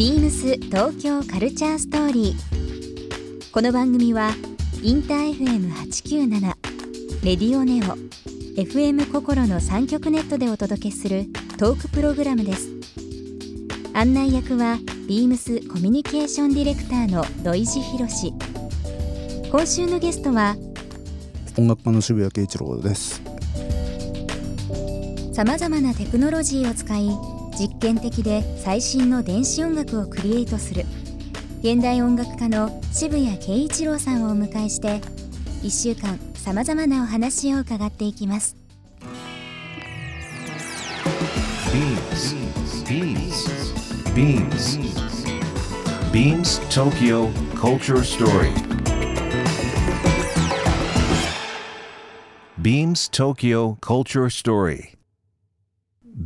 ビームス東京カルチャーストーリー。この番組はインター FM897 レディオネオ FM 心の三極ネットでお届けするトークプログラムです。案内役はビームスコミュニケーションディレクターの土井博志。今週のゲストは音楽家の渋谷慶一郎ですさまざまなテクノロジーを使い実験的で最新の電子音楽をクリエイトする。現代音楽家の渋谷慶一郎さんをお迎えして1週間さまざまなお話を伺っていきます。BeamsBeamsBeamsTokyo Culture Story. Beams Tokyo Culture Story.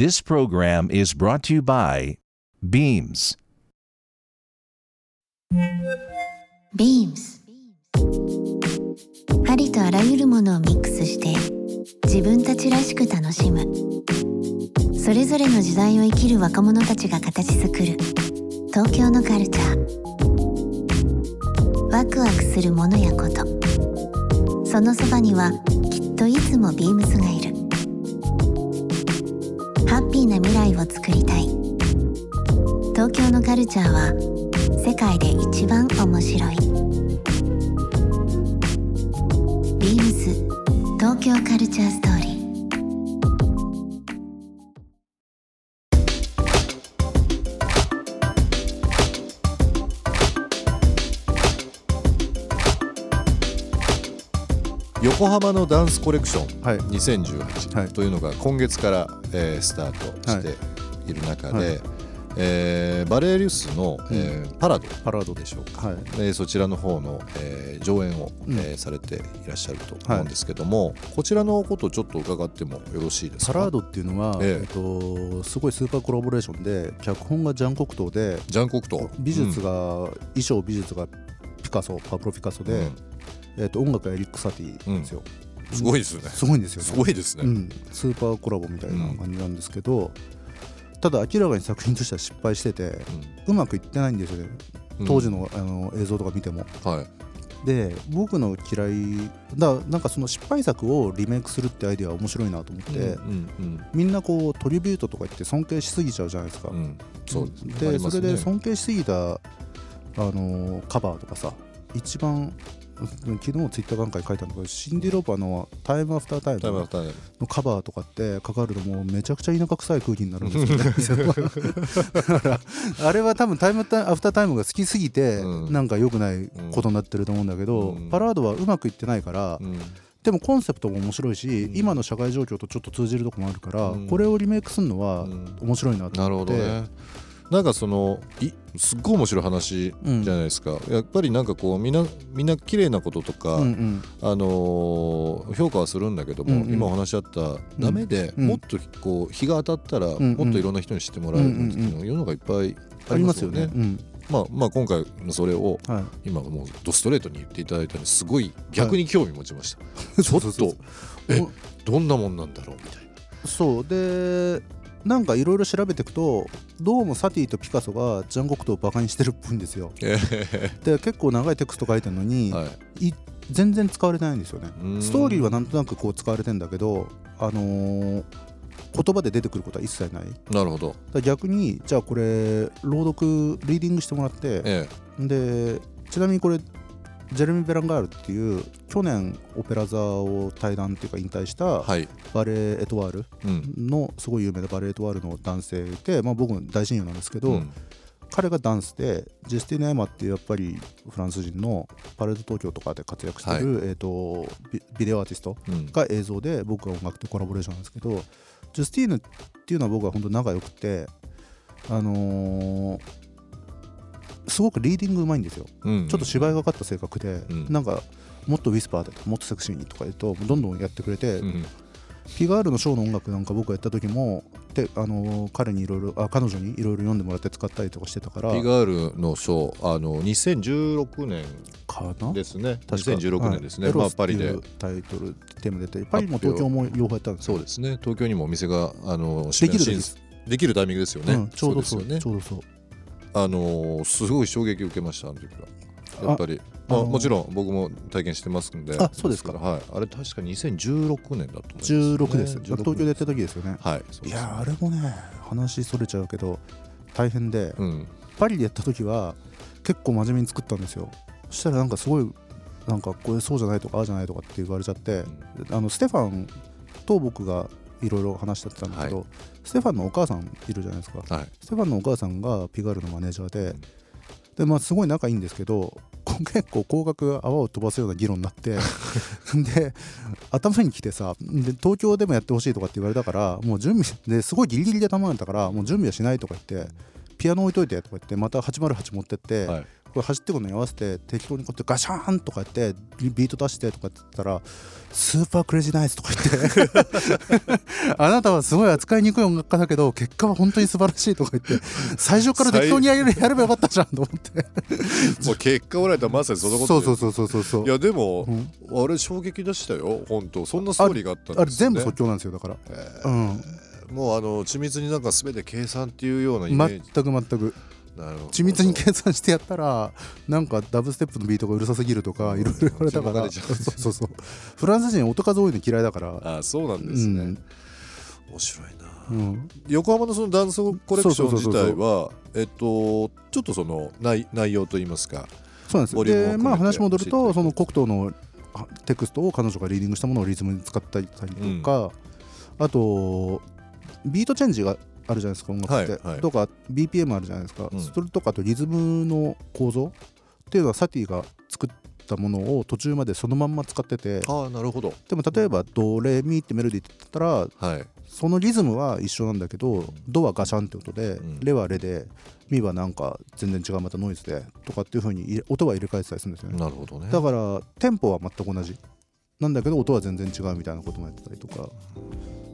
This program is brought to you by Beams. ビームスありとあらゆるものをミックスして自分たちらしく楽しむ。それぞれの時代を生きる若者たちが形作る東京のカルチャー。ワクワクするものやこと。そのそばにはきっといつもビームスがいる。ーな未来を作りたい。東京のカルチャーは世界で一番面白い。ビームス東京カルチャーストーリー。横浜のダンスコレクションはい。2018、はい。というのが今月から、えースタートしている中で、はい。えーバレエリウスの、えーパラドパラード。でしょうか、はい。でそちらの方の、えー上演を、うん。えーされていらっしゃると思うんですけども、こちらのことをちょっと伺ってもよろしいですか？パラードっていうのは、ええ。えっと、すごいスーパーコラボレーションで脚本がジャン・コクトーでジャンコクト。美術が、衣装美術がピカソパブロ・ピカソで、うんえっと、音楽がエリック・サティですよ、うんすごいですね。すごいんですよね。すごいですね、うん、スーパーコラボみたいな感じなんですけど、ただ明らかに作品としては失敗しててうまくいってないんですよね。うん当時の,、あの映像とか見ても。はい。で僕の嫌いだなんかその失敗作をリメイクするってアイデアは面白いなと思って、みんなこうトリビュートとか言って尊敬しすぎちゃうじゃないですか、うん。うんそうでね。それで尊敬しすぎたあのカバーとかさ一番昨日ツイッター眼会書いたんだけどシンディ・ローパーの「タイム・アフター・タイム」のカバーとかってかかるともうめちゃくちゃ田舎臭い空気になるんですよね。だからあれは多分タイムアフタータイムが好きすぎて、うん。なんか良くないことになってると思うんだけど、うん。パラードはうまくいってないから、うん。でもコンセプトも面白いし、うん。今の社会状況とちょっと通じるとこもあるから、うん。これをリメイクするのはうん。面白いなとなる思って、ほどねなんかそのいすっごい面白い話うん。じゃないですか、やっぱりなんかこうみんなみんな綺麗なこととか、うんうん。あのー評価はするんだけども、うんうん。今お話しあったダメで、うん。もっとこう日が当たったら、んうん。もっといろんな人に知ってもらえるのっていうのが世の中いっぱいあありますすよね。まあまあ今回のそれをはい。今もうドストレートに言っていただいたのですごい逆に興味持ちました。ちょっとそうそう。えどんなもんなんだろうみたいな。そう。でなんかいろいろ調べていくとどうもサティとピカソがジャン・ゴクトをバカにしてるっぽいんですよ。えで結構長いテクスト書いてるのに、ーはい。い全然使われてないんですよね。ストーリーはなんとなくこう使われてんだけどあのー言葉で出てくることは一切ない。なるほど。ら逆にじゃあこれ朗読リーディングしてもらってえ。でちなみにこれジェレミー・ベランガールっていう去年オペラ座を退団っていうか引退したえはい。バレエ・エトワールうん。のすごい有名なバレエ・エトワールの男性で、まあ、僕の大親友なんですけど、うん彼がダンスでジェスティネ・エマっていうやっぱりフランス人のパレード東京とかで活躍してる、えー、とビビデオアーティストうんが映像で僕が音楽とコラボレーションなんですけどジュスティーヌっていうのは僕は本当仲良くてあのーすごくリーディングうまいんですよ、うんちょっと芝居がかった性格で、うん。なんかもっとウィスパーでもっとセクシーにとか言うとどんどんやってくれて、うんピガールのショーの音楽なんか僕がやった時もで、あのー彼にいろいろあ彼女にいろいろ読んでもらって使ったりとかしてたから。ピガールのショーあの2016年かな？ですね。確か。2016年ですね、はい。エまあパリで。タイトルテーマ出てパリも東京も両方やったんですよ。そうですね。東京にもお店があのできる新できるタイミングですよね、うん、ちょうどそうですよね。ちょうどそうあのーすごい衝撃を受けましたあの時は。やっぱり。まあ、あのー。もちろん僕も体験してますんで。あそうですか。らはい。あれ確か2016年だと思います、16です、ね東京でやった時ですよね。はいいやーあれもね話それちゃうけど大変で、うん。パリでやった時は結構真面目に作ったんですよ。そしたらなんかすごいなんかこれそうじゃないとかああじゃないとかって言われちゃって、あのステファンと僕がいろいろ話し合ってたんだけど、はステファンのお母さんいるじゃないですか。はい。ステファンのお母さんがピガールのマネージャーで、うん。でまあすごい仲いいんですけど結構高額泡を飛ばすような議論になって で頭に来てさで東京でもやってほしいとかって言われたからもう準備ですごいギリギリで頼まれたからもう準備はしないとか言ってピアノ置いといてとか言ってまた808持ってって、はいこれ走ってくるのに合わせて適当にこうやってガシャーンとかやってビビート出してとかって言ったらスーパークレイジーナイスとか言って。あなたはすごい扱いにくい音楽家だけど結果は本当に素晴らしいとか言って最初から適当にやれやればよかったじゃんと思って。もう結果おられたらまさにそのことそうそうそうそうそういやでも、うん。あれ衝撃でしたよ。本当そんなストーリーがあったんですよ、ね、あれ全部即興なんですよだから、うん、もうあの緻密になんか全て計算っていうようなイメージ、全く全く緻密に計算してやったらなんかダブステップのビートがうるさすぎるとかいろいろ言われたからそうそうそうフランス人音数多いの嫌いだから。あそうなんですね、面白いな、うん。横浜のそのダンスコレクション自体はえっとちょっとその内内容といいますか。そうなんですでまあ話戻るとそのコクトーのあテクストを彼女がリーディングしたものをリズムに使ったりとか、あとビートチェンジがあるじゃないですか音楽って、はいはい。とか BPM あるじゃないですか、うん。それとかあとリズムの構造っていうのはサティが作ったものを途中までそのまんま使ってて。ああなるほど。でも例えばドレミってメロディーって言ったらはい。そのリズムは一緒なんだけどドはガシャンって音で、うん。レはレでミはなんか全然違うまたノイズでとかっていう風に入れ音は入れ替えてたりするんですよね。なるほどね。だからテンポは全く同じ。なんだけど音は全然違うみたいなこともやってたりとか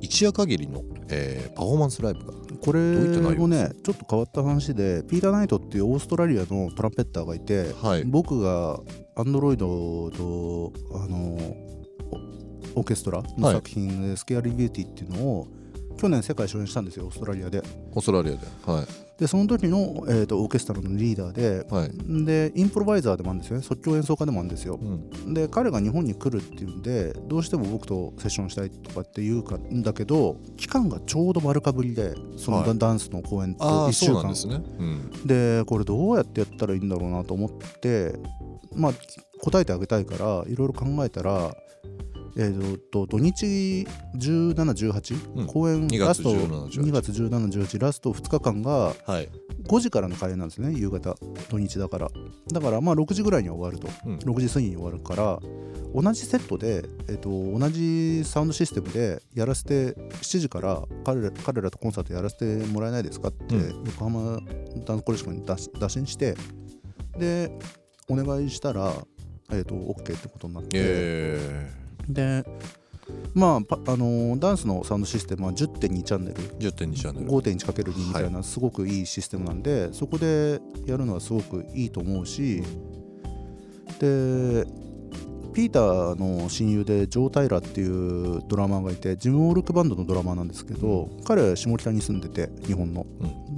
一夜限りの、えーパフォーマンスライブが。これもねちょっと変わった話でピーター・ナイトっていうオーストラリアのトランペッターがいて、はい。僕がアンドロイドとあのオオーケストラの作品で「スケアリー・ビューティー」っていうのを去年世界初演したんですよオーストラリアで。オーストラリアで。はい。でその時の、えー、とオーケストラのリーダーで。はい、でインプロバイザーでもあるんですよね。即興演奏家でもあるんですよ。うん、で彼が日本に来るっていうんでどうしても僕とセッションしたいとかって言うかんだけど期間がちょうど丸かぶりでそのはい。ダダンスの公演とあ1週間。ですね、うん、でこれどうやってやったらいいんだろうなと思ってまあ答えてあげたいからいろいろ考えたらえー、と土日1718、うん。公演2月ラスト17 18 2月1718ラスト2日間がはい。5時からの開演なんですね夕方。土日だから。だからまあ6時ぐらいには終わると、うん。6時過ぎに終わるから同じセットで、えっと同じサウンドシステムでやらせて7時から彼ら彼らとコンサートやらせてもらえないですかって、う横浜ダンスコレクションに打診してでお願いしたら、えっと OK ってことになって、えでまあパあのーダンスのサウンドシステムは10.2チャンネル。ー、10.2チャンネル。5.1×2 みたいなすごくいいシステムなんで、そこでやるのはすごくいいと思うしでピーターの親友でジョー・タイラーっていうドラマーがいてジム・オールクバンドのドラマーなんですけど、彼は下北に住んでて日本の、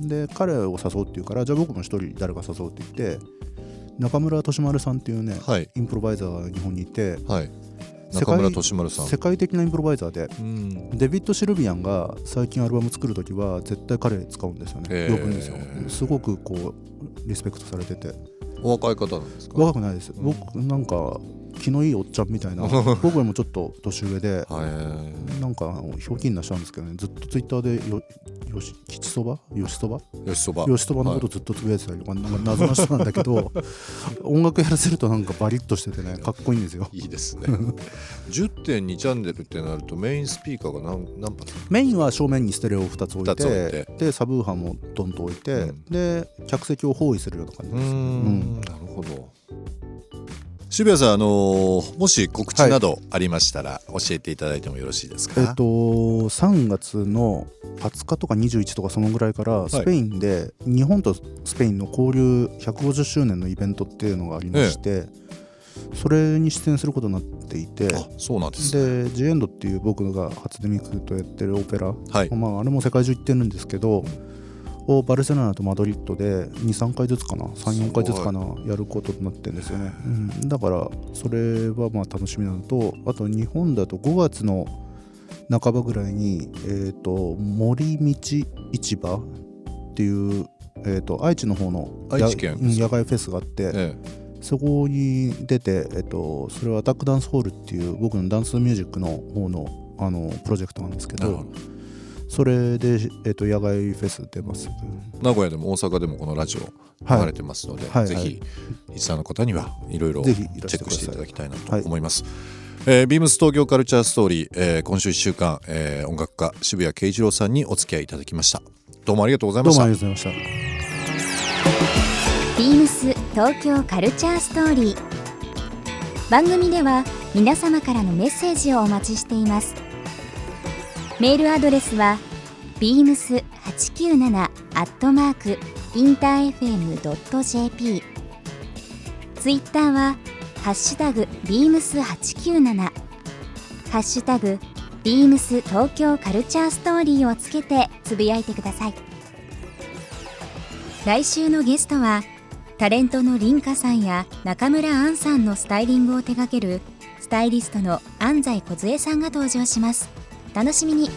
で彼を誘うっていうからじゃあ僕も一人誰か誘うって言って中村俊丸さんっていうね、はい。インプロバイザーが日本にいてはい中村俊丸さん。世界的なインプロバイザーで。うん。デビッド・シルビアンが最近アルバム作るときは絶対彼使うんですよね、へー。呼ぶんですよ。すごくこうリスペクトされてて。お若い方なんですか？若くないです、僕なんか気のいいおっちゃんみたいな。僕よりもちょっと年上で。はい。なんかひょうきんな人なんですけどね。ずっとツイッターでよよし吉そば？吉そば？よしそば。吉そばのことずっとつぶやいてたりとか、なんか謎の人なんだけど 音楽やらせるとなんかバリッとしててねかっこいいんですよ。いいですね。10.2チャンネルってなるとメインスピーカーが何何発？メインは正面にステレオを2つ置いてて。でサブウーハーもドンと置いて、うん。で客席を包囲するような感じうーです、ん。なるほど。渋谷さんあのーもし告知などありましたら教えていただいてもよろしいですか、えっと3月の20日とか21とかそのぐらいからスペインで日本とスペインの交流150周年のイベントっていうのがありまして、それに出演することになっていてあそうなんですね。で「ジエンド」っていう僕が初音ミクとやってるオペラ、はい。まあ、あれも世界中行ってるんですけどをバルセロナとマドリッドで23回ずつかな34回ずつかなやることになってるんですよね、うん、だからそれはまあ楽しみなのとあと日本だと5月の半ばぐらいに、えー、と森道市場っていう、えー、と愛知の方のや愛知県野外フェスがあって、えそこに出て、えっと、それはアタックダンスホールっていう僕のダンスミュージックの方のあのプロジェクトなんですけどそれで、えっと、野外フェス出ます。名古屋でも大阪でもこのラジオはい。流れてますので、はいぜひリスナーの方にはいろいろチェックしていただきたいなはい。と思います。えービームス東京カルチャーストーリー、えー今週1週間、えー音楽家渋谷慶一郎さんにお付き合いいただきました。どうもありがとうございました。どうもありがとうございました。ビームス東京カルチャーストーリー。番組では皆様からのメッセージをお待ちしています。メールアドレスは beams897 アットマークインター FM.jp ツイッターはハッシュタグ beams897 ハッシュタグ beams 東京カルチャーストーリーをつけてつぶやいてください。来週のゲストはタレントのリンカさんや中村アンさんのスタイリングを手掛けるスタイリストの安西梢さんが登場します。楽しみに。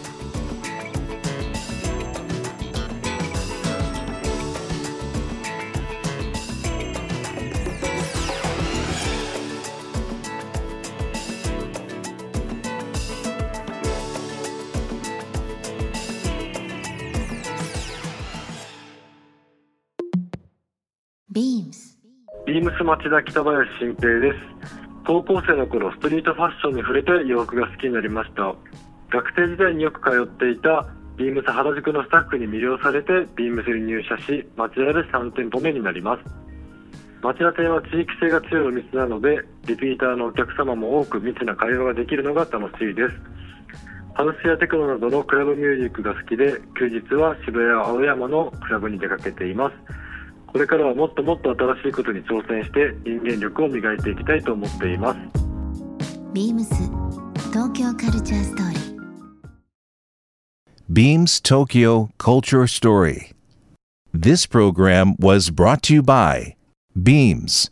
ビームス町田北林新平です。高校生の頃ストリートファッションに触れて洋服が好きになりました。学生時代によく通っていたビームス原宿のスタッフに魅了されてビームスに入社し町田で3店舗目になります。町田店は地域性が強いお店なのでリピーターのお客様も多く密な会話ができるのが楽しいです。ハウスやテクノなどのクラブミュージックが好きで休日は渋谷青山のクラブに出かけています。これからはもっともっと新しいことに挑戦して人間力を磨いていきたいと思っていますビームス東京カルチャーストーリー Beams Tokyo Culture Story. This program was brought to you by Beams.